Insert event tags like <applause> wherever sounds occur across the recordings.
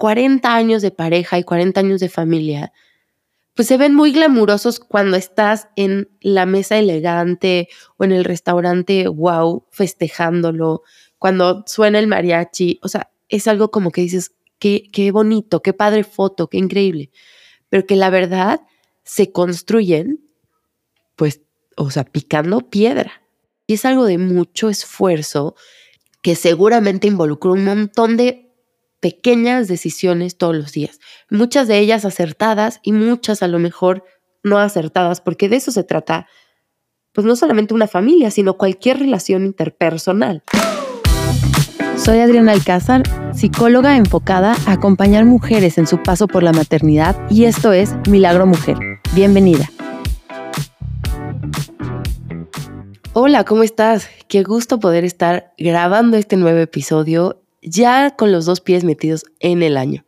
40 años de pareja y 40 años de familia, pues se ven muy glamurosos cuando estás en la mesa elegante o en el restaurante, wow, festejándolo, cuando suena el mariachi, o sea, es algo como que dices, qué, qué bonito, qué padre foto, qué increíble, pero que la verdad se construyen, pues, o sea, picando piedra. Y es algo de mucho esfuerzo que seguramente involucra un montón de pequeñas decisiones todos los días, muchas de ellas acertadas y muchas a lo mejor no acertadas, porque de eso se trata, pues no solamente una familia, sino cualquier relación interpersonal. Soy Adriana Alcázar, psicóloga enfocada a acompañar mujeres en su paso por la maternidad y esto es Milagro Mujer. Bienvenida. Hola, ¿cómo estás? Qué gusto poder estar grabando este nuevo episodio ya con los dos pies metidos en el año.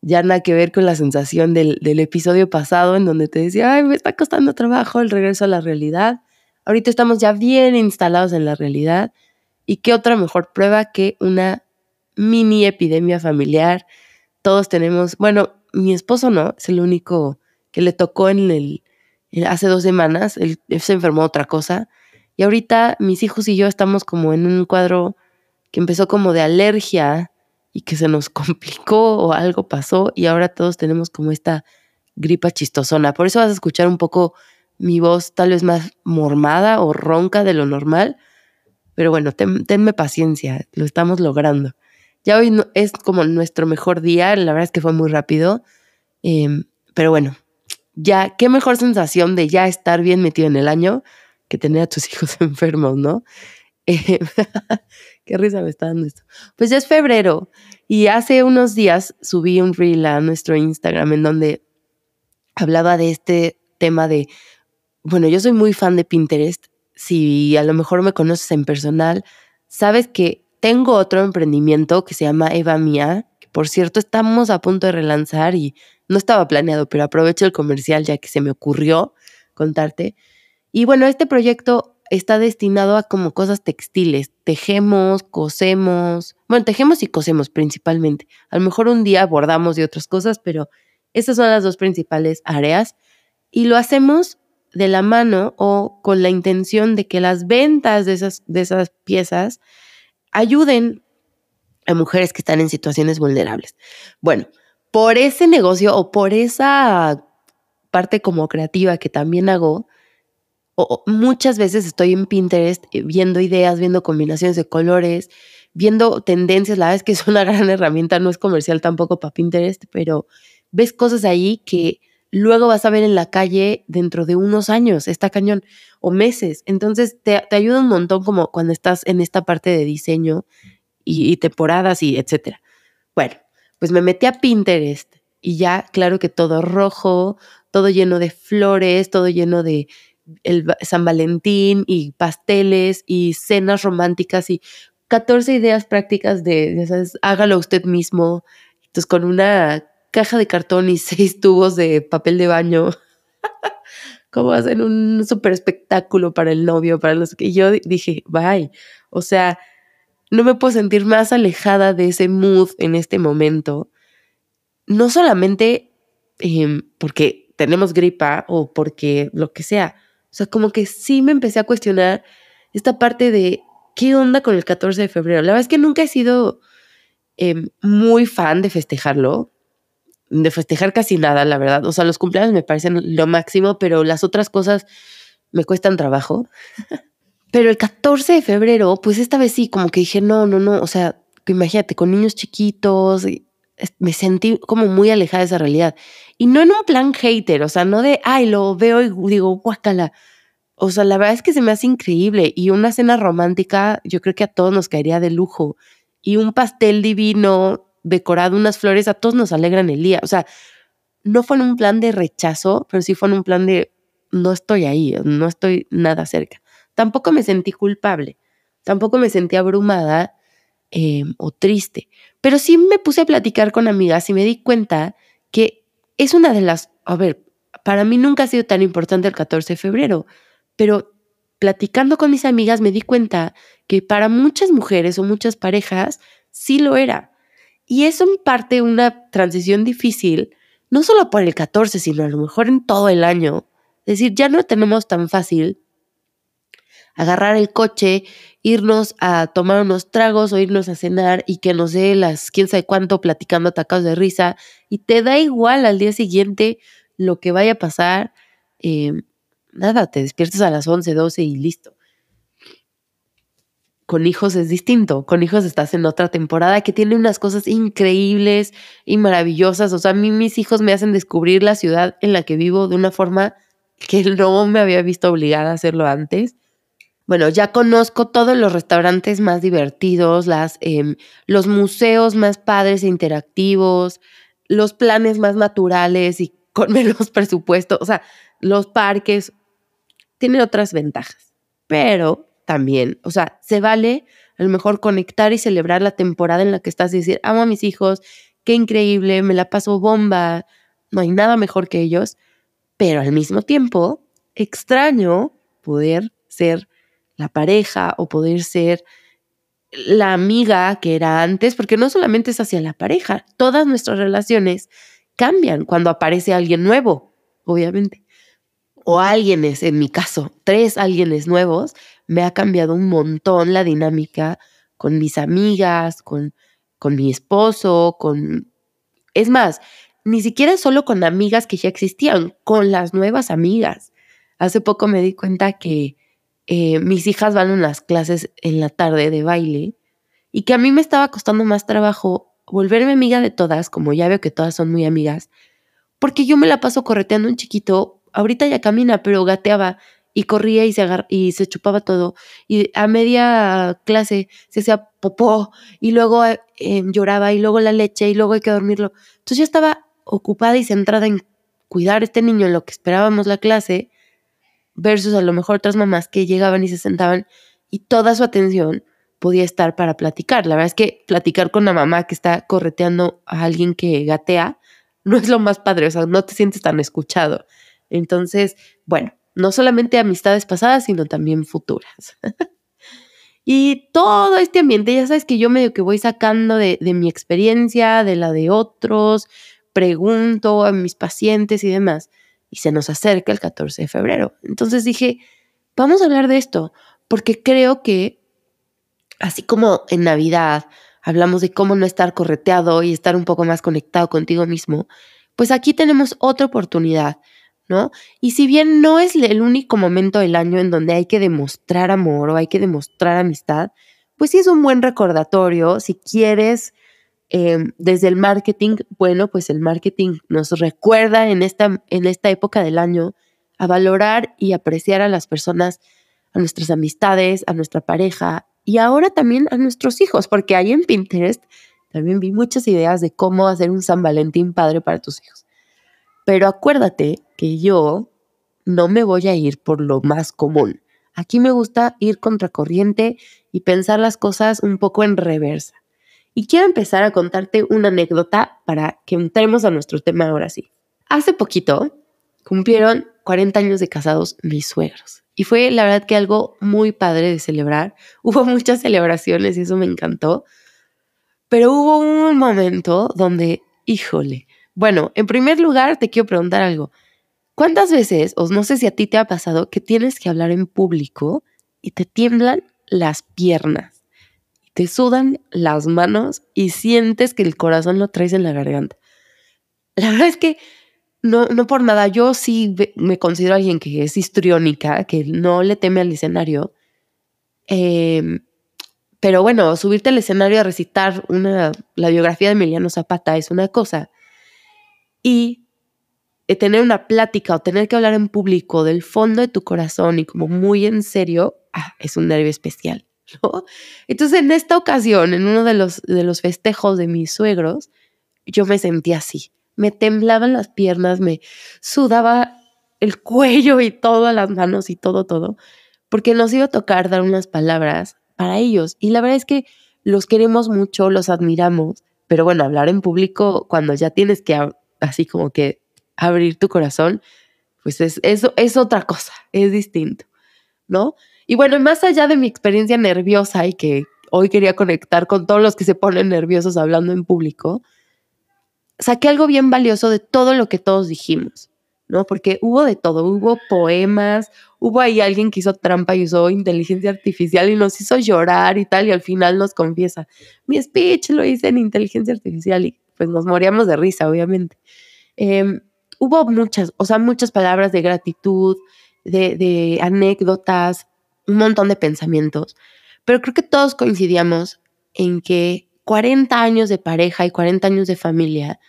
Ya nada que ver con la sensación del, episodio pasado en donde te decía, ay, me está costando trabajo el regreso a la realidad. Ahorita estamos ya bien instalados en la realidad. ¿Y qué otra mejor prueba que una mini epidemia familiar? Todos tenemos, bueno, mi esposo no, es el único que le tocó en el, hace dos semanas, él se enfermó otra cosa. Y ahorita mis hijos y yo estamos como en un cuadro que empezó como de alergia y que se nos <laughs> complicó o algo pasó y ahora todos tenemos como esta gripa chistosona. Por eso vas a escuchar un poco mi voz tal vez más mormada o ronca de lo normal. Pero bueno, tenme paciencia, lo estamos logrando. Ya hoy es como nuestro mejor día, la verdad es que fue muy rápido. Em, pero bueno, ya, qué mejor sensación de ya estar bien metido en el año que tener a tus <laughs> hijos enfermos, ¿no? Eh, <laughs> qué risa me está dando esto. Pues ya es febrero y hace unos días subí un reel a nuestro Instagram en donde hablaba de este tema de, bueno, yo soy muy fan de Pinterest. Si a lo mejor me conoces en personal, sabes que tengo otro emprendimiento que se llama Eva Mía, que por cierto estamos a punto de relanzar y no estaba planeado, pero aprovecho el comercial ya que se me ocurrió contarte. Y bueno, este proyecto está destinado a como cosas textiles. Tejemos, cosemos. Bueno, tejemos y cosemos principalmente. A lo mejor un día bordamos de otras cosas, pero esas son las dos principales áreas. Y lo hacemos de la mano o con la intención de que las ventas de esas, de esas piezas ayuden a mujeres que están en situaciones vulnerables. Bueno, por ese negocio o por esa parte como creativa que también hago, o, muchas veces estoy en Pinterest eh, viendo ideas, viendo combinaciones de colores, viendo tendencias. La verdad es que <laughs> es una gran herramienta, no es comercial tampoco para Pinterest, pero ves cosas ahí que luego vas a ver en la calle dentro de unos años, está cañón, o meses. Entonces te, ayuda un montón como cuando estás en esta parte de diseño y, y temporadas y etcétera. Bueno, pues me metí a Pinterest y ya, claro que todo rojo, todo lleno de flores, todo lleno de el San Valentín y pasteles y cenas románticas y 14 ideas prácticas de, ¿sabes? hágalo usted mismo. Entonces, con una caja de cartón y <laughs> seis tubos de papel de baño, <laughs> como hacen un super espectáculo para el novio, para los que yo dije, bye. O sea, no me puedo sentir más alejada de ese mood en este momento. No solamente em, porque tenemos gripa o porque lo que sea, o sea, como que sí me empecé a cuestionar esta parte de qué onda con el 14 de febrero. La verdad es que nunca he sido em, muy fan de festejarlo, de festejar casi nada, la verdad. O sea, los cumpleaños me parecen lo máximo, pero las otras cosas me cuestan trabajo. <laughs> pero el 14 de febrero, pues esta vez sí, como que dije, no, no, no, o sea, imagínate, con niños chiquitos, me sentí como muy alejada de esa realidad. Y no en un plan hater, o sea, no de, ay, lo veo y digo, guácala. O sea, la verdad es que se me hace increíble. Y una cena romántica, yo creo que a todos nos caería de lujo. Y un pastel divino, decorado, unas flores, a todos nos alegran el día. O sea, no fue en un plan de rechazo, pero sí fue en un plan de, no estoy ahí, no estoy nada cerca. Tampoco me sentí culpable, tampoco me sentí abrumada em, o triste, pero sí me puse a platicar con amigas y me di cuenta que es una de las, a ver, para mí nunca ha sido tan importante el 14 de febrero, pero platicando con mis amigas me di cuenta que para muchas mujeres o muchas parejas sí lo era. Y es en parte una transición difícil, no solo por el 14, sino a lo mejor en todo el año. Es decir, ya no tenemos tan fácil agarrar el coche, irnos a tomar unos tragos o irnos a cenar y que nos dé las quién sabe cuánto platicando atacados de risa y te da igual al día siguiente lo que vaya a pasar. Eh, nada, te despiertas a las 11, 12 y listo con hijos es distinto. Con hijos estás en otra temporada que tiene unas cosas increíbles y maravillosas. O sea, a mí mis hijos me hacen descubrir la ciudad en la que vivo de una forma que no me había visto obligada a hacerlo antes. Bueno, ya conozco todos los restaurantes más divertidos, las, em, los museos más padres e interactivos, los planes más naturales y <laughs> con menos presupuesto. O sea, los parques tienen otras ventajas. Pero también. O sea, se vale a lo mejor conectar y celebrar la temporada en la que estás y decir, amo a mis hijos, qué increíble, me la paso bomba, no hay nada mejor que ellos, pero al mismo tiempo extraño poder ser la pareja o poder ser la amiga que era antes, porque no solamente es hacia la pareja, todas nuestras relaciones cambian cuando aparece alguien nuevo, obviamente. O alguienes, en mi caso, tres alguienes nuevos, me ha cambiado un montón la dinámica con mis amigas, con, con mi esposo, con... Es más, ni siquiera solo con amigas que ya existían, con las nuevas amigas. Hace poco me di cuenta que eh, mis hijas van a unas clases en la tarde de baile y que a mí me estaba costando más trabajo volverme amiga de todas, como ya veo que todas son muy amigas, porque yo me la paso correteando un chiquito, ahorita ya camina, pero gateaba y corría y se, y se chupaba todo. Y a media clase se hacía popó y luego eh, lloraba y luego la leche y luego hay que dormirlo. Entonces yo estaba ocupada y centrada en cuidar a este niño en lo que esperábamos la clase versus a lo mejor otras mamás que llegaban y se sentaban y toda su atención podía estar para platicar. La verdad es que platicar con una mamá que está correteando a alguien que gatea no es lo más padre, o sea, no te sientes tan escuchado. Entonces, bueno, no solamente amistades pasadas, sino también futuras. <laughs> y todo este ambiente, ya sabes que yo medio que voy sacando de, de mi experiencia, de la de otros, pregunto a mis pacientes y demás. Y se nos acerca el 14 de febrero. Entonces dije, vamos a hablar de esto, porque creo que, así como en Navidad hablamos de cómo no estar correteado y estar un poco más conectado contigo mismo, pues aquí tenemos otra oportunidad ¿no? Y si bien no es el único momento del año en donde hay que demostrar amor o hay que demostrar amistad, pues sí es un buen recordatorio. Si quieres, em, desde el marketing, bueno, pues el marketing nos recuerda en esta, en esta época del año a valorar y apreciar a las personas, a nuestras amistades, a nuestra pareja y ahora también a nuestros hijos, porque ahí en Pinterest también vi muchas ideas de cómo hacer un San Valentín padre para tus hijos. Pero acuérdate que yo no me voy a ir por lo más común. Aquí me gusta ir contracorriente y pensar las cosas un poco en reversa. Y quiero empezar a contarte una anécdota para que entremos a nuestro tema ahora sí. Hace poquito cumplieron 40 años de casados mis suegros. Y fue la verdad que algo muy padre de celebrar. <laughs> Hubo muchas celebraciones y eso me encantó. Pero hubo un momento donde, híjole, bueno, en primer lugar te quiero preguntar algo. ¿Cuántas veces, o no sé si a ti te ha pasado, que tienes que hablar en público y te tiemblan las piernas, te sudan las manos y sientes que el corazón lo traes en la garganta? La verdad es que no, no por nada, yo sí me considero alguien que es histriónica, que no le teme al escenario. Em, pero bueno, subirte al escenario a recitar una, la biografía de Emiliano Zapata es una cosa. Y eh, tener una plática o tener que hablar en público del fondo de tu corazón y como muy en serio, ah, es un nervio especial. ¿No? Entonces, en esta ocasión, en uno de los, de los festejos de mis suegros, yo me sentí así. Me temblaban las piernas, me sudaba el cuello y todas las manos y todo, todo, porque nos iba a tocar dar unas palabras para ellos. Y la verdad es que los queremos mucho, los admiramos, pero bueno, hablar en público cuando ya tienes que así como que abrir tu corazón, pues es, eso es otra cosa, es distinto, ¿no? Y bueno, más allá de mi experiencia nerviosa y que hoy quería conectar con todos los que se ponen nerviosos hablando en público, saqué algo bien valioso de todo lo que todos dijimos, ¿no? Porque hubo de todo, hubo poemas, hubo ahí alguien que hizo trampa y usó inteligencia artificial y nos hizo llorar y tal, y al final nos confiesa, mi speech lo hice en inteligencia artificial y pues nos moríamos de risa, obviamente. Em, hubo muchas, o sea, muchas palabras de gratitud, de, de anécdotas, un montón de pensamientos, pero creo que todos coincidíamos en que 40 años de pareja y 40 años de familia,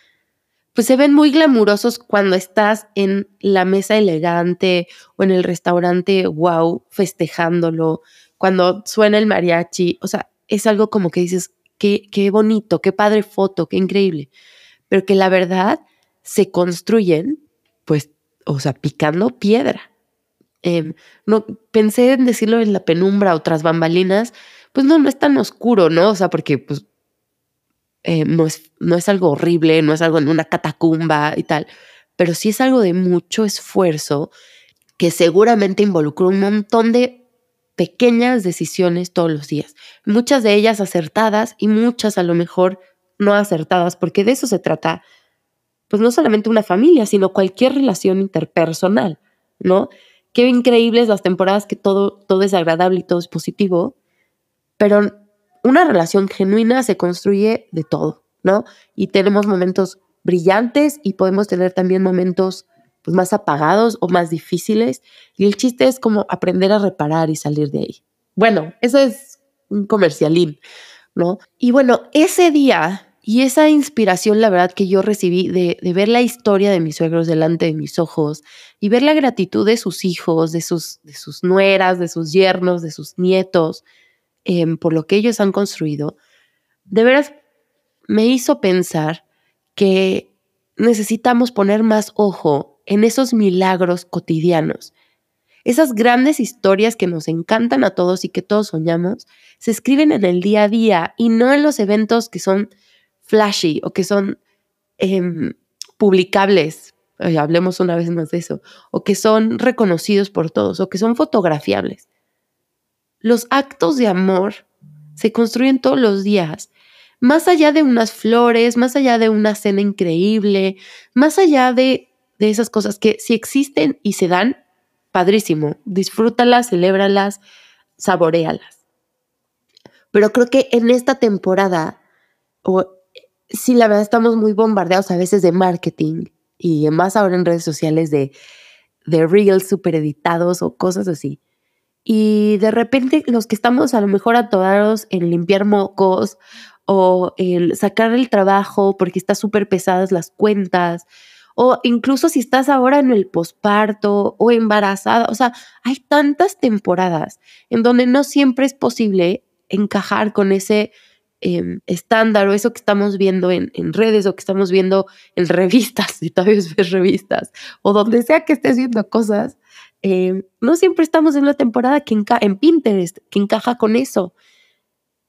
pues se ven muy glamurosos cuando estás en la mesa elegante o en el restaurante, wow, festejándolo, cuando suena el mariachi, o sea, es algo como que dices, qué, qué bonito, qué padre foto, qué increíble, pero que la verdad se construyen, pues, o sea, picando piedra. Em, no, pensé en decirlo en la penumbra o tras bambalinas, pues no, no es tan oscuro, ¿no? O sea, porque pues eh, no, es, no es algo horrible, no es algo en una catacumba y tal, pero sí es algo de mucho esfuerzo que seguramente involucró un montón de pequeñas decisiones todos los días, muchas de ellas acertadas y muchas a lo mejor no acertadas, porque de eso se trata, pues no solamente una familia, sino cualquier relación interpersonal, ¿no? Qué increíbles las temporadas que todo, todo es agradable y todo es positivo, pero una relación genuina se construye de todo, ¿no? Y tenemos momentos brillantes y podemos tener también momentos pues, más apagados o más difíciles. Y el chiste es como aprender a reparar y salir de ahí. Bueno, eso es un comercialín, ¿no? Y bueno, ese día y esa inspiración, la verdad, que yo recibí de, ver la historia de mis suegros delante de mis ojos y ver la gratitud de sus hijos, de sus, de sus nueras, de sus yernos, de sus nietos, Em, por lo que ellos han construido, de veras me hizo pensar que necesitamos poner más ojo en esos milagros cotidianos. Esas grandes historias que nos encantan a todos y que todos soñamos, se escriben en el día a día y no en los eventos que son flashy o que son em, publicables, hablemos una vez más de eso, o que son reconocidos por todos, o que son fotografiables. Los actos de amor se construyen todos los días, más allá de unas flores, más allá de una cena increíble, más allá de, de esas cosas que si existen y se dan, padrísimo, disfrútalas, celébralas, saborealas. Pero creo que en esta temporada, o sí, la verdad estamos muy bombardeados a veces de marketing y más ahora en redes sociales de, de reels super editados o cosas así. Y de repente los que estamos a lo mejor atorados en limpiar mocos o el sacar el trabajo porque está súper pesadas las cuentas, o incluso si estás ahora en el posparto o embarazada, o sea, hay tantas temporadas en donde no siempre es posible encajar con ese em, estándar o eso que estamos viendo en, en, redes o que estamos viendo en revistas, <laughs> si todavía ves revistas, o donde sea que estés viendo cosas, eh, no siempre estamos en una temporada que en Pinterest, que encaja con eso.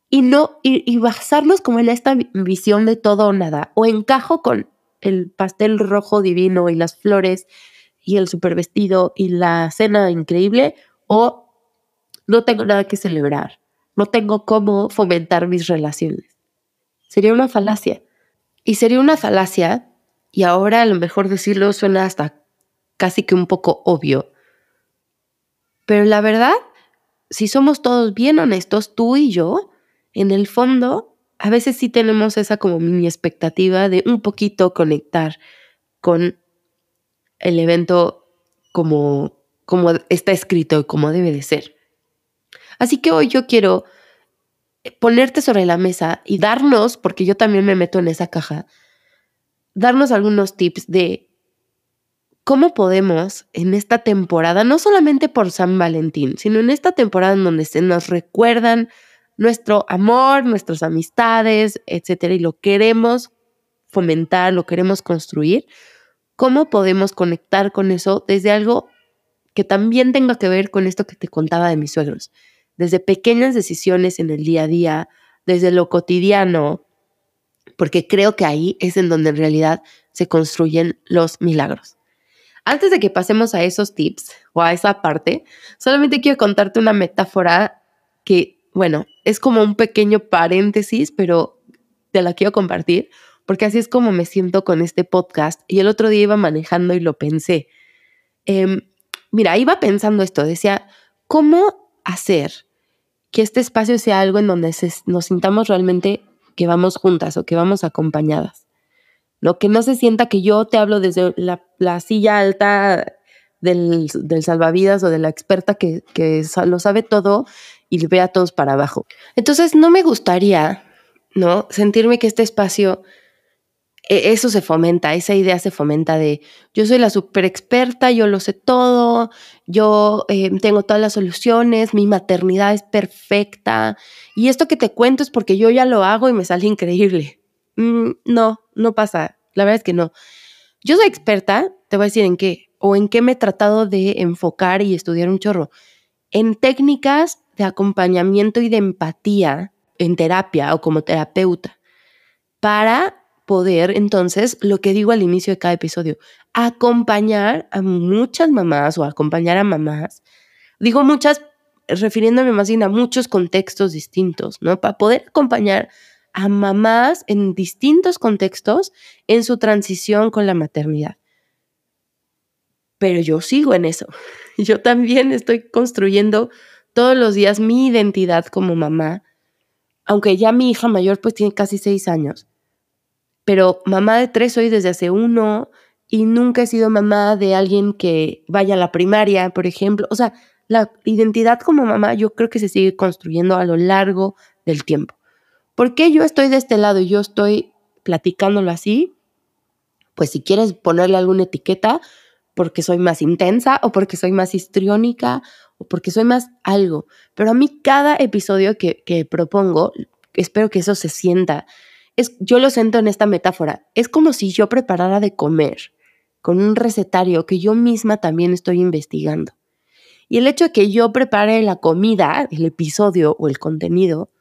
Y no, y, basarnos como en esta visión de todo o nada. O encajo con el pastel rojo divino y las flores y el super vestido y la cena increíble, o no tengo nada que celebrar. No tengo cómo fomentar mis relaciones. Sería una falacia. Y sería una falacia, y ahora a lo mejor decirlo suena hasta casi que un poco obvio, pero la verdad, si somos todos bien honestos, tú y yo, en el fondo, a veces sí tenemos esa como mini expectativa de un poquito conectar con el evento como, como está escrito y como debe de ser. Así que hoy yo quiero ponerte sobre la mesa y darnos, porque yo también me meto en esa caja, darnos algunos tips de ¿Cómo podemos en esta temporada, no solamente por San Valentín, sino en esta temporada en donde se nos recuerdan nuestro amor, nuestras amistades, etcétera, y lo queremos fomentar, lo queremos construir, cómo podemos conectar con eso desde algo que también tenga que ver con esto que te contaba de mis suegros, desde pequeñas decisiones en el día a día, desde lo cotidiano, porque creo que ahí es en donde en realidad se construyen los milagros. Antes de que pasemos a esos tips o a esa parte, solamente quiero contarte una metáfora que bueno, es como un pequeño paréntesis, pero te la quiero compartir porque así es como me siento con este podcast. Y el otro día iba manejando y lo pensé. Em, mira, iba pensando esto, decía, ¿cómo hacer que este espacio sea algo en donde nos sintamos realmente que vamos juntas o que vamos acompañadas? Lo que no se sienta que yo te hablo desde la, silla alta del, salvavidas o de la experta que, que lo sabe todo y ve a todos para abajo. Entonces, no me gustaría, ¿no? Sentirme que este espacio eso se fomenta, esa idea se fomenta de yo soy la super experta, yo lo sé todo, yo eh, tengo todas las soluciones, mi maternidad es perfecta y esto que te cuento es porque yo ya lo hago y me sale increíble. Mm, no, no pasa, la verdad es que no. Yo soy experta, te voy a decir en qué, o en qué me he tratado de enfocar y estudiar un chorro, en técnicas de acompañamiento y de empatía en terapia o como terapeuta para poder entonces, lo que digo al inicio de cada episodio, acompañar a muchas mamás o acompañar a mamás. Digo muchas refiriéndome más bien a muchos contextos distintos, ¿no? Para poder acompañar a mamás en distintos contextos en su transición con la maternidad. Pero yo sigo en eso. <laughs> Yo también estoy construyendo todos los días mi identidad como mamá, aunque ya mi hija mayor pues tiene casi seis años pero mamá de tres soy desde hace uno y nunca he sido mamá de alguien que vaya a la primaria, por ejemplo. O sea, la identidad como mamá yo creo que se sigue construyendo a lo largo del tiempo. ¿Por qué yo estoy de este lado y yo estoy platicándolo así? Pues si quieres ponerle alguna etiqueta, porque soy más intensa o porque soy más histriónica o porque soy más algo. Pero a mí cada episodio que, que propongo, espero que eso se sienta yo lo siento en esta metáfora, es como si yo preparara de comer con un recetario que yo misma también estoy investigando. Y el hecho de que yo prepare la comida, el episodio o el contenido,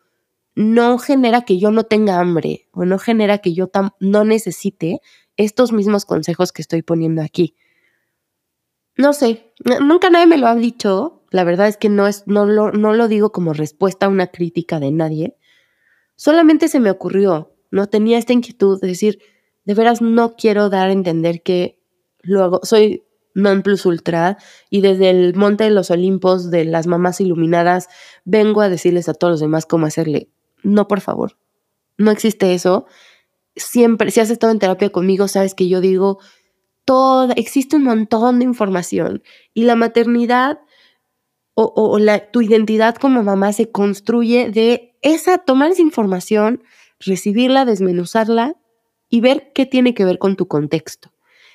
no genera que yo no tenga hambre o no genera que yo no necesite estos mismos consejos que estoy poniendo aquí. No sé, nunca nadie me lo ha dicho. La verdad es que no, es, no, lo, no lo digo como respuesta a una crítica de nadie. Solamente se me ocurrió no tenía esta inquietud de decir, de veras no quiero dar a entender que luego soy non plus ultra y desde el monte de los Olimpos de las mamás iluminadas vengo a decirles a todos los demás cómo hacerle. No, por favor. No existe eso. Siempre, si has estado en terapia conmigo, sabes que yo digo, toda, existe un montón de información y la maternidad o, o la, tu identidad como mamá se construye de esa, tomar esa información, recibirla, desmenuzarla y ver qué tiene que ver con tu contexto.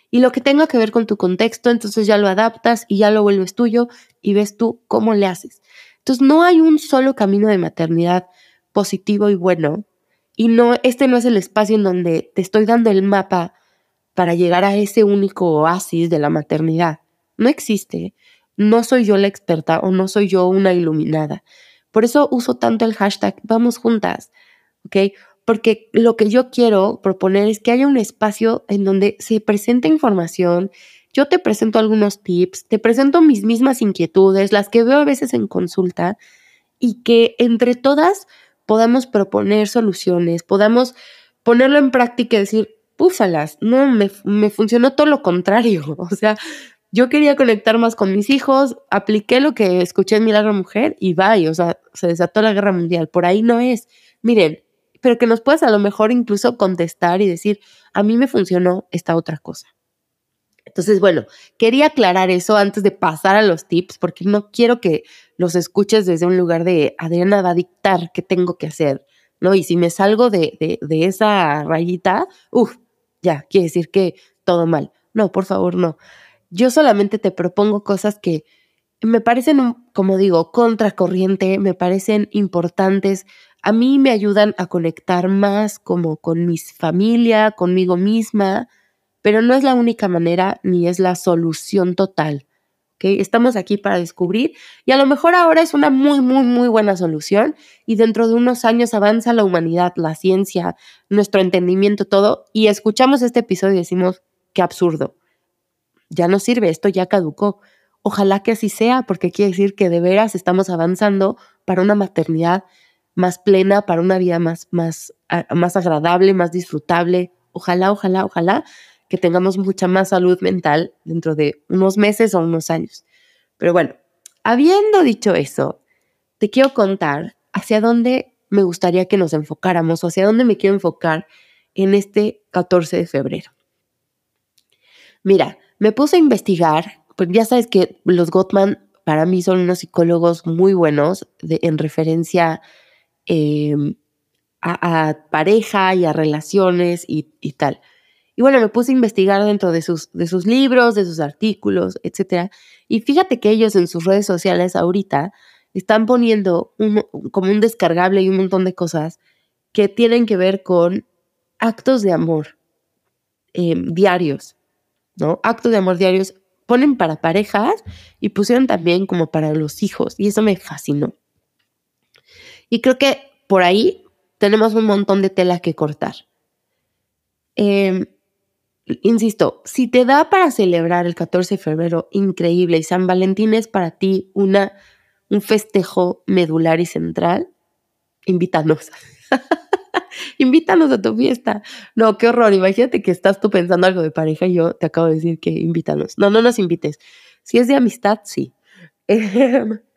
Y lo que tenga que ver con tu contexto, entonces ya lo adaptas y ya lo vuelves tuyo y ves tú cómo le haces. Entonces no hay un solo camino de maternidad positivo y bueno. Y no, este no es el espacio en donde te estoy dando el mapa para llegar a ese único oasis de la maternidad. No existe. No soy yo la experta o no soy yo una iluminada. Por eso uso tanto el hashtag vamos juntas, ¿ok? Porque lo que yo quiero proponer es que haya un espacio en donde se presente información, yo te presento algunos tips, te presento mis mismas inquietudes, las que veo a veces en consulta, y que entre todas podamos proponer soluciones, podamos ponerlo en práctica y decir, púfalas, no, me, me funcionó todo lo contrario. <laughs> O sea, yo quería conectar más con mis hijos, apliqué lo que escuché en Milagro Mujer y vaya, o sea, se desató la guerra mundial. Por ahí no es. Miren, pero que nos puedas a lo mejor incluso contestar y decir, a mí me funcionó esta otra cosa. Entonces, bueno, quería aclarar eso antes de pasar a los tips, porque no quiero que los escuches desde un lugar de Adriana va a dictar qué tengo que hacer, ¿no? Y si me salgo de, de, esa rayita, uff, ya, quiere decir que todo mal. No, por favor, no. Yo solamente te propongo cosas que me parecen, como digo, contracorriente, me parecen importantes a mí me ayudan a conectar más como con mi familia, conmigo misma, pero no es la única manera ni es la solución total. ¿okay? Estamos aquí para descubrir y a lo mejor ahora es una muy, muy, muy buena solución y dentro de unos años avanza la humanidad, la ciencia, nuestro entendimiento, todo y escuchamos este episodio y decimos, qué absurdo, ya no sirve, esto ya caducó. Ojalá que así sea, porque quiere decir que de veras estamos avanzando para una maternidad más plena, para una vida más, más, más agradable, más disfrutable. Ojalá, ojalá, ojalá que tengamos mucha más salud mental dentro de unos meses o unos años. Pero bueno, habiendo dicho eso, te quiero contar hacia dónde me gustaría que nos enfocáramos o hacia dónde me quiero enfocar en este 14 de febrero. Mira, me puse a investigar, pues ya sabes que los Gottman para mí son unos psicólogos muy buenos en referencia em, a, pareja y a relaciones y, tal. Y bueno, me puse a investigar dentro de sus, de sus libros, de sus artículos, etc. Y fíjate que ellos en sus redes sociales ahorita están poniendo como un descargable y un montón de cosas que tienen que ver con actos de amor em, diarios, ¿no? Actos de amor diarios ponen para parejas y pusieron también como para los hijos y eso me fascinó. Y creo que por ahí tenemos un montón de tela que cortar. Em, insisto, si te da para celebrar el 14 de febrero, increíble, y San Valentín es para ti una, un festejo medular y central, invítanos. <laughs> invítanos a tu fiesta. No, qué horror. Imagínate que estás tú pensando algo de pareja y yo te acabo de decir que invítanos. No, no nos invites. Si es de amistad, sí. <laughs>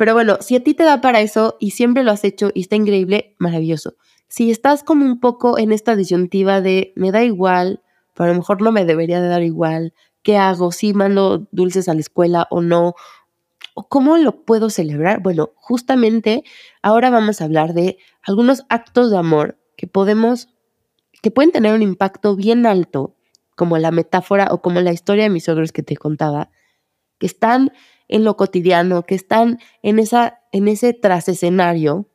Pero bueno, si a ti te da para eso y siempre lo has hecho y está increíble, maravilloso. Si estás como un poco en esta disyuntiva de me da igual, pero a lo mejor no me debería de dar igual, ¿qué hago? ¿Si mando dulces a la escuela o no? ¿Cómo lo puedo celebrar? Bueno, justamente ahora vamos a hablar de algunos actos de amor que podemos, que pueden tener un impacto bien alto, como la metáfora o como la historia de mis suegros que te contaba, que están en lo cotidiano, que están en, esa, en ese escenario,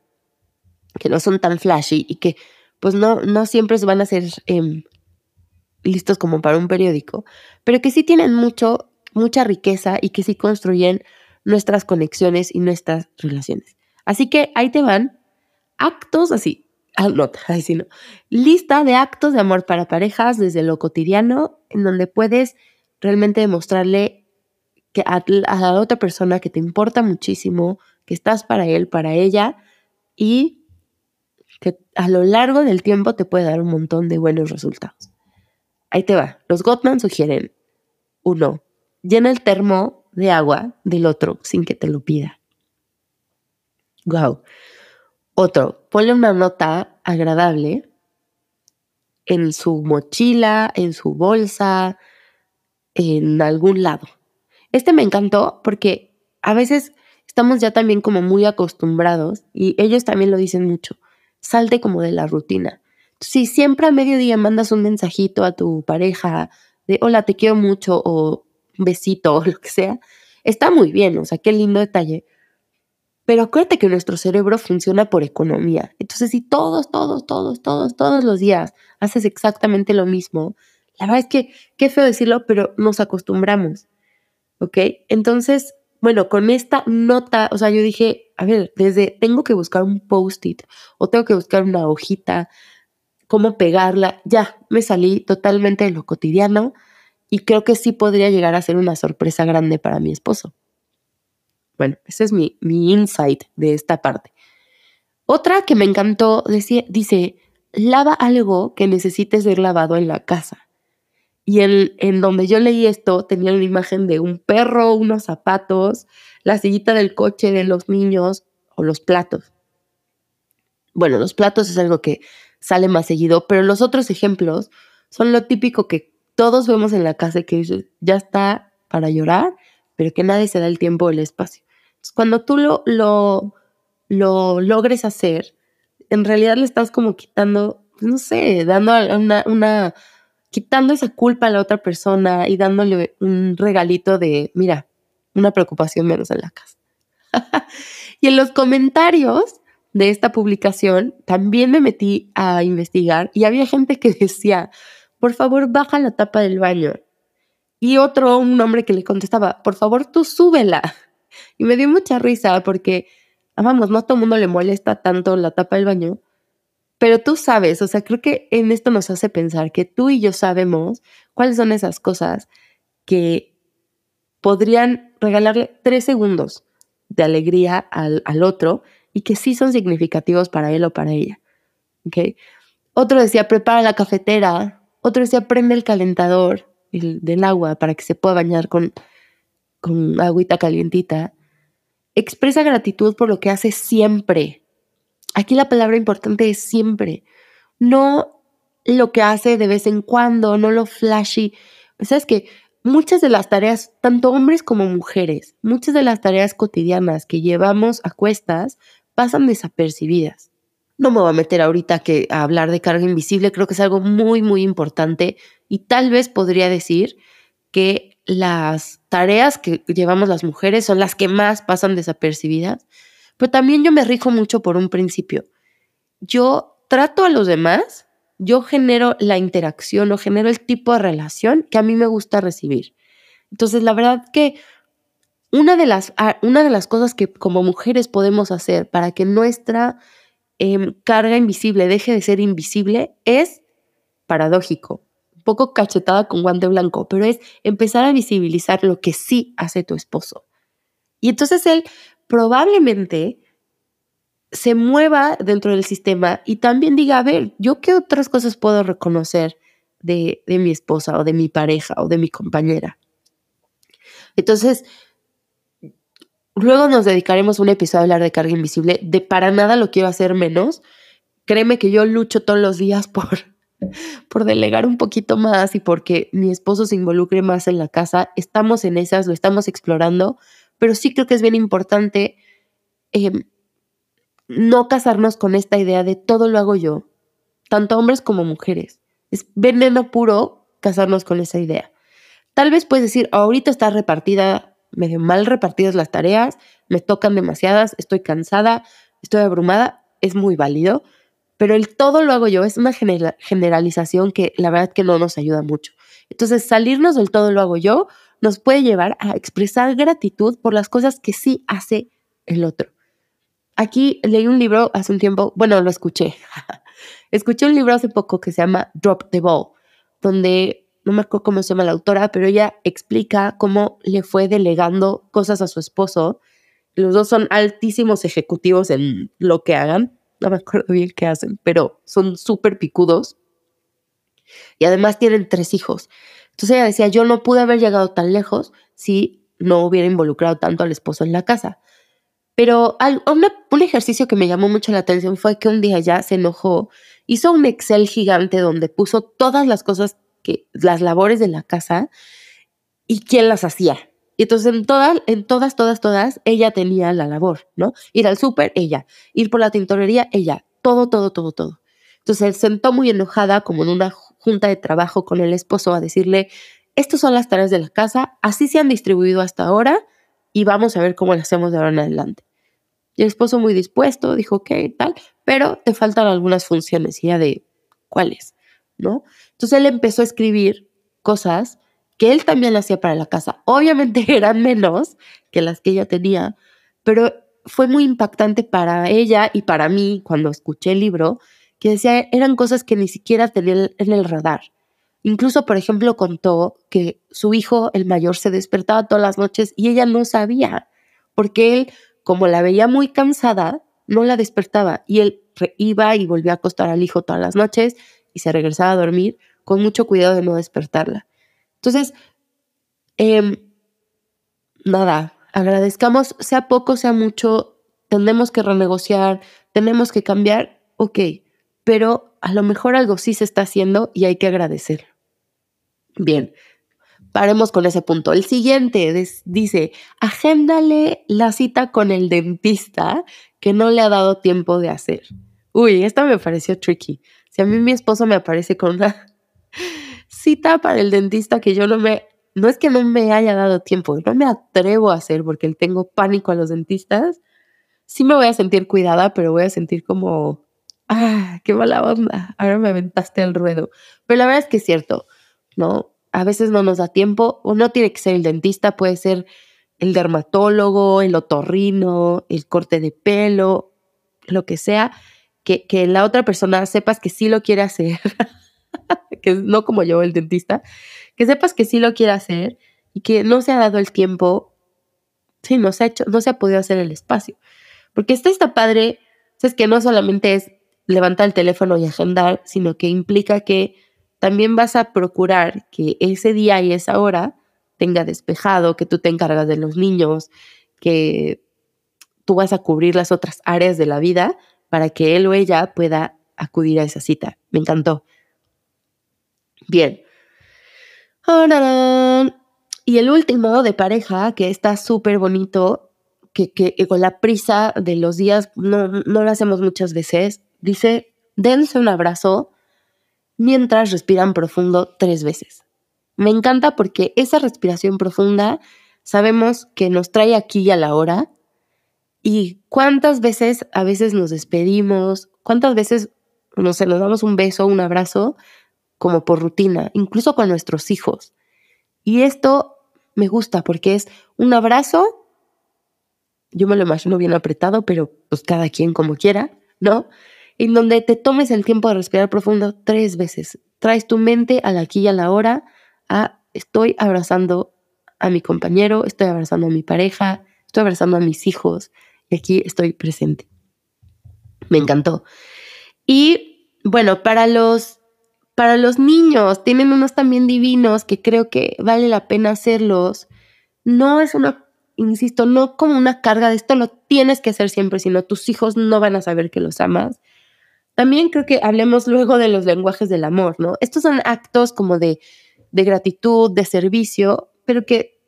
que no son tan flashy y que pues no, no siempre van a ser em, listos como para un periódico, pero que sí tienen mucho, mucha riqueza y que sí construyen nuestras conexiones y nuestras relaciones. Así que ahí te van actos así, <laughs> sí no, lista de actos de amor para parejas desde lo cotidiano, en donde puedes realmente demostrarle a, la otra persona que te importa muchísimo, que estás para él, para ella, y que a lo largo del tiempo te puede dar un montón de buenos resultados. Ahí te va. Los Gottman sugieren, uno, llena el termo de agua del otro sin que te lo pida. Wow. Otro, ponle una nota agradable en su mochila, en su bolsa, en algún lado. Este me encantó porque a veces estamos ya también como muy acostumbrados y ellos también lo dicen mucho. Salte como de la rutina. Si siempre a mediodía mandas un mensajito a tu pareja de hola, te quiero mucho o besito <laughs> o lo que sea, está muy bien, o sea, qué lindo detalle. Pero acuérdate que nuestro cerebro funciona por economía. Entonces, si todos, todos, todos, todos, todos los días haces exactamente lo mismo, la verdad es que, qué feo decirlo, pero nos acostumbramos. ¿Ok? Entonces, bueno, con esta nota, o sea, yo dije, a ver, desde tengo que buscar un post-it o tengo que buscar una hojita, cómo pegarla, ya, me salí totalmente de lo cotidiano y creo que sí podría llegar a ser una sorpresa grande para mi esposo. Bueno, ese es mi, mi insight de esta parte. Otra que me encantó dice, lava algo que necesite ser lavado en la casa. Y en, en donde yo leí esto tenía una imagen de un perro, unos zapatos, la sillita del coche de los niños o los platos. Bueno, los platos es algo que sale más seguido, pero los otros ejemplos son lo típico que todos vemos en la casa que ya está para llorar, pero que nadie se da el tiempo o el espacio. cuando tú lo, lo, lo logres hacer, en realidad le estás como quitando, no sé, dando una, una, quitando esa culpa a la otra persona y dándole un regalito de, mira, una preocupación menos en la casa. <laughs> y en los comentarios de esta publicación también me metí a investigar y había gente que decía, por favor, baja la tapa del baño. Y otro, un hombre que le contestaba, por favor, tú súbela. <laughs> Y me dio mucha risa porque, vamos, no a todo el mundo le molesta tanto la tapa del baño, pero tú sabes, o sea, creo que en esto nos hace pensar que tú y yo sabemos cuáles son esas cosas que podrían regalarle tres segundos de alegría al, al otro y que sí son significativos para él o para ella. ¿okay? Otro decía, prepara la cafetera. Otro decía, prende el calentador del agua para que se pueda bañar con, con agüita calientita. Expresa gratitud por lo que hace siempre. Aquí la palabra importante es siempre. No lo que hace de vez en cuando, no lo flashy. Sabes que muchas de las tareas, tanto hombres como mujeres, muchas de las tareas cotidianas que llevamos a cuestas pasan desapercibidas. No me voy a meter ahorita que a hablar de carga invisible, creo que es algo muy, muy importante y tal vez podría decir que las tareas que llevamos las mujeres son las que más pasan desapercibidas, pero también yo me rijo mucho por un principio. Yo trato a los demás, yo genero la interacción o genero el tipo de relación que a mí me gusta recibir. Entonces, la verdad que una de las, ah, una de las cosas que como mujeres podemos hacer para que nuestra Em, carga invisible deje de ser invisible es paradójico, un poco cachetada con guante blanco, pero es empezar a visibilizar lo que sí hace tu esposo. Y entonces él probablemente se mueva dentro del sistema y también diga, a ver, yo qué otras cosas puedo reconocer de, de mi esposa o de mi pareja o de mi compañera. Entonces, Luego nos dedicaremos un episodio a hablar de carga invisible. De para nada lo quiero hacer menos. Créeme que yo lucho todos los días <laughs> por, por delegar un poquito más y porque mi esposo se involucre más en la casa. Estamos en esas, lo estamos explorando, pero sí creo que es bien importante em, no casarnos con esta idea de todo lo hago yo, tanto hombres como mujeres. Es veneno puro casarnos con esa idea. Tal vez puedes decir, ahorita está repartida medio mal repartidas las tareas, me tocan demasiadas, estoy cansada, estoy abrumada, es muy válido, pero el todo lo hago yo, es una generalización que la verdad que no nos ayuda mucho. Entonces, salirnos del todo lo hago yo nos puede llevar a expresar gratitud por las cosas que sí hace el otro. Aquí leí un libro hace un tiempo, bueno, lo escuché. <laughs> escuché un libro hace poco que se llama Drop the Ball, donde no me acuerdo cómo se llama la autora, pero ella explica cómo le fue delegando cosas a su esposo. Los dos son altísimos ejecutivos en lo que hagan. No me acuerdo bien qué hacen, pero son súper picudos. Y además tienen tres hijos. Entonces ella decía, yo no pude haber llegado tan lejos si no hubiera involucrado tanto al esposo en la casa. Pero un ejercicio que me llamó mucho la atención fue que un día ya se enojó, hizo un Excel gigante donde puso todas las cosas las labores de la casa y quién las hacía. Y entonces en, todas, en todas, todas, todas, ella tenía la labor, ¿no? Ir al súper, ella. Ir por la tintorería, ella. Todo, todo, todo, todo. Entonces él sentó muy enojada, como en una junta de trabajo con el esposo, a decirle, estas son las tareas de la casa, así se han distribuido hasta ahora y vamos a ver cómo las hacemos de ahora en adelante. Y el esposo muy dispuesto, dijo, ok, tal, pero te faltan algunas funciones. Y ella de, ¿cuáles? ¿No? Entonces él empezó a escribir cosas que él también hacía para la casa. Obviamente <laughs> eran menos que las que ella tenía, pero fue muy impactante para ella y para mí cuando escuché el libro, que decía, eran cosas que ni siquiera tenía en el radar. Incluso, por ejemplo, contó que su hijo, el mayor, se despertaba todas las noches y ella no sabía, porque él, como la veía muy cansada, no la despertaba y él iba y volvía a acostar al hijo todas las noches y se regresaba a dormir con mucho cuidado de no despertarla. Entonces, em, nada, agradezcamos, sea poco, sea mucho, tenemos que renegociar, tenemos que cambiar, ok, pero a lo mejor algo sí se está haciendo y hay que agradecer. Bien, paremos con ese punto. El siguiente dice, agéndale la cita con el dentista que no le ha dado tiempo de hacer. Uy, esta me pareció tricky. Si a mí mi esposo me aparece con una <laughs> cita para el dentista que yo no me, no es que no me haya dado tiempo, no me atrevo a hacer porque tengo pánico a los dentistas, sí me voy a sentir cuidada, pero voy a sentir como, ah, qué mala onda, ahora me aventaste al ruedo. Pero la verdad es que es cierto, ¿no? A veces no nos da tiempo, o no tiene que ser el dentista, puede ser el dermatólogo, el otorrino, el corte de pelo, lo que sea que, la otra persona sepas que sí lo quiere hacer, <laughs> que no como yo, el dentista, que sepas que sí lo quiere hacer y que no se ha dado el tiempo, sí, no se ha hecho, no se ha podido hacer el espacio. Porque este está padre, es que no solamente es levantar el teléfono y agendar, sino que implica que también vas a procurar que ese día y esa hora tenga despejado, que tú te encargas de los niños, que tú vas a cubrir las otras áreas de la vida para que él o ella pueda acudir a esa cita. Me encantó. Bien. Y el último de pareja, que está súper bonito, que, con la prisa de los días no, no lo hacemos muchas veces, dice, dense un abrazo mientras respiran profundo tres veces. Me encanta porque esa respiración profunda sabemos que nos trae aquí y a la hora. Y cuántas veces a veces nos despedimos, cuántas veces no sé, nos damos un beso, un abrazo, como por rutina, incluso con nuestros hijos. Y esto me gusta porque es un abrazo, yo me lo imagino bien apretado, pero pues cada quien como quiera, ¿no? En donde te tomes el tiempo de respirar profundo tres veces. Traes tu mente a la aquí y a la hora, a estoy abrazando a mi compañero, estoy abrazando a mi pareja, estoy abrazando a mis hijos y aquí estoy presente. Me encantó. Y bueno, para los, para los niños, tienen unos también divinos que creo que vale la pena hacerlos. No es una, insisto, no como una carga de esto lo tienes que hacer siempre, sino tus hijos no van a saber que los amas. También creo que hablemos luego de los lenguajes del amor, ¿no? Estos son actos como de, de gratitud, de servicio, pero que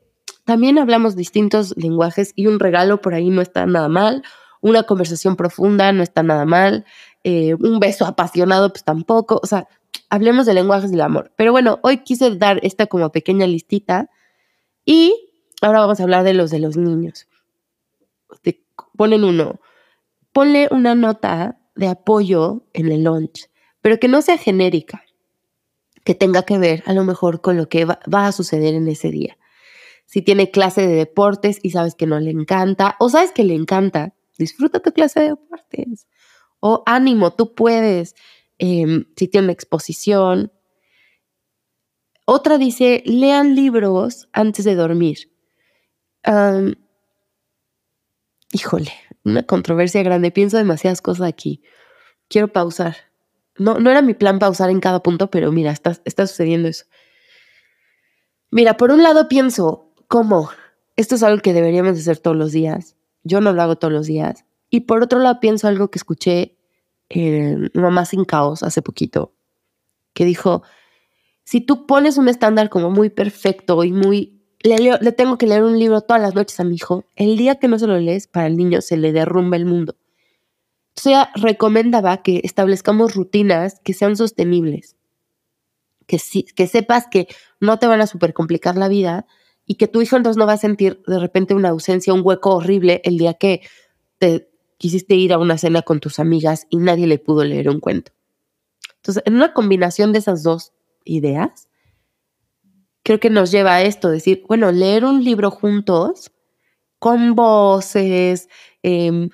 también hablamos distintos lenguajes y un regalo por ahí no está nada mal, una conversación profunda no está nada mal, eh, un beso apasionado, pues tampoco, o sea, hablemos de lenguajes del amor. Pero bueno, hoy quise dar esta como pequeña listita y ahora vamos a hablar de los de los niños. Ponen uno, ponle una nota de apoyo en el lunch, pero que no sea genérica, que tenga que ver a lo mejor con lo que va, a suceder en ese día. Si tiene clase de deportes y sabes que no le encanta, o sabes que le encanta, disfruta tu clase de deportes o ánimo, tú puedes, em, si tiene exposición. Otra dice, lean libros antes de dormir. Híjole, una controversia grande, pienso demasiadas cosas aquí. Quiero pausar. No, no era mi plan pausar en cada punto, pero mira, está, está sucediendo eso. Mira, por un lado pienso, ¿cómo? Esto es algo que deberíamos hacer todos los días. Yo no lo hago todos los días. Y por otro lado, pienso algo que escuché en Mamá sin Caos hace poquito, que dijo, si tú pones un estándar como muy perfecto y muy, le, tengo que leer un libro todas las noches a mi hijo, el día que no se lo lees, para el niño se le derrumba el mundo. Entonces ella recomendaba que establezcamos rutinas que sean sostenibles, que, si, que sepas que no te van a super complicar la vida y que tu hijo entonces no va a sentir de repente una ausencia, un hueco horrible el día que te quisiste ir a una cena con tus amigas y nadie le pudo leer un cuento. Entonces, en una combinación de esas dos ideas, creo que nos lleva a esto, decir, bueno, leer un libro juntos, con voces, em,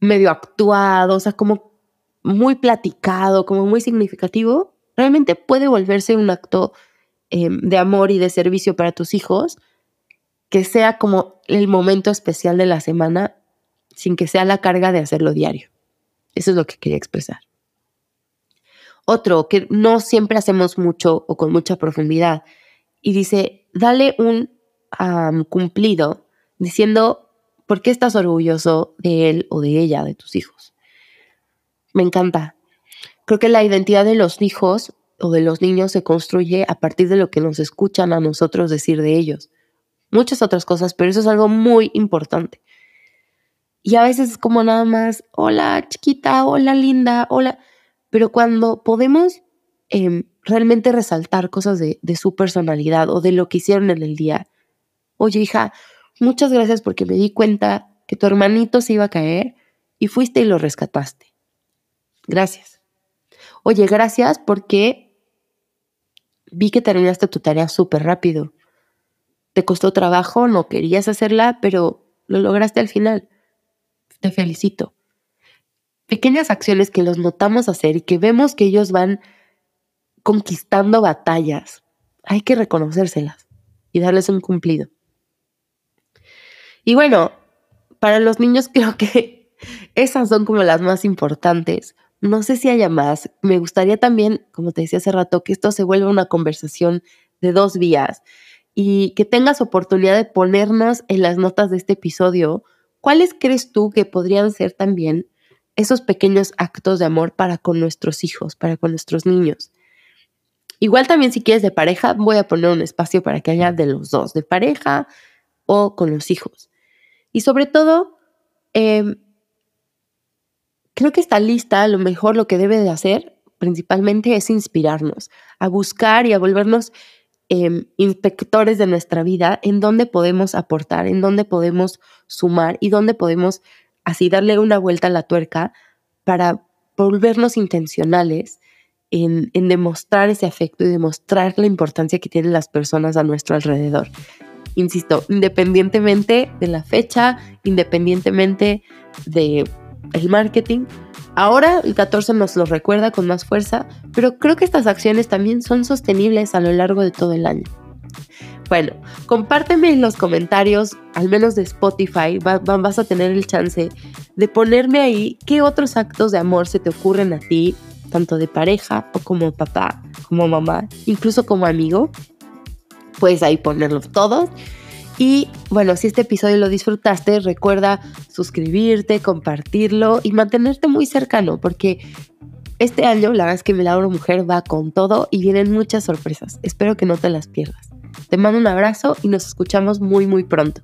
medio actuado, o sea, como muy platicado, como muy significativo, realmente puede volverse un acto em, de amor y de servicio para tus hijos, que sea como el momento especial de la semana sin que sea la carga de hacerlo diario. Eso es lo que quería expresar. Otro, que no siempre hacemos mucho o con mucha profundidad, y dice, dale un cumplido diciendo por qué estás orgulloso de él o de ella, de tus hijos. Me encanta. Creo que la identidad de los hijos o de los niños se construye a partir de lo que nos escuchan a nosotros decir de ellos. Muchas otras cosas, pero eso es algo muy importante. Y a veces es como nada más, hola chiquita, hola linda, hola. Pero cuando podemos em, realmente resaltar cosas de, de su personalidad o de lo que hicieron en el día, oye hija, muchas gracias porque me di cuenta que tu hermanito se iba a caer y fuiste y lo rescataste. Gracias. Oye, gracias porque vi que terminaste tu tarea súper rápido. Te costó trabajo, no querías hacerla, pero lo lograste al final te felicito. Pequeñas acciones que los notamos hacer y que vemos que ellos van conquistando batallas, hay que reconocérselas. y darles un cumplido. Y bueno, para los niños <laughs> creo que esas son como las más importantes. No sé si haya más. Me gustaría también, como te decía hace rato, que esto se vuelva una conversación de dos vías y que tengas oportunidad de ponernos en las notas de este episodio cuáles crees tú que podrían ser también esos pequeños actos de amor para con nuestros hijos, para con nuestros niños. Igual también si quieres de pareja, voy a poner un espacio para que haya de los dos, de pareja o con los hijos. Y sobre todo, em, creo que esta lista, a lo mejor lo que debe de hacer principalmente es inspirarnos a buscar y a volvernos em, inspectores de nuestra vida, en dónde podemos aportar, en dónde podemos sumar y dónde podemos así darle una vuelta a la tuerca para volvernos intencionales en, en, demostrar ese afecto y demostrar la importancia que tienen las personas a nuestro alrededor. Insisto, independientemente de la fecha, independientemente de el marketing, ahora el 14 nos lo recuerda con más fuerza, pero creo que estas acciones también son sostenibles a lo largo de todo el año. Bueno, compárteme en los comentarios, al menos de Spotify, vas a tener el chance de ponerme ahí qué otros actos de amor se te ocurren a ti, tanto de pareja o como papá, como mamá, incluso como amigo. Puedes ahí ponerlos todos. Y bueno, si este episodio lo disfrutaste, recuerda suscribirte, compartirlo y mantenerte muy cercano, porque este año la verdad es que Milagro Mujer va con todo y vienen muchas sorpresas. Espero que no te las pierdas. Te mando un abrazo y nos escuchamos muy muy pronto.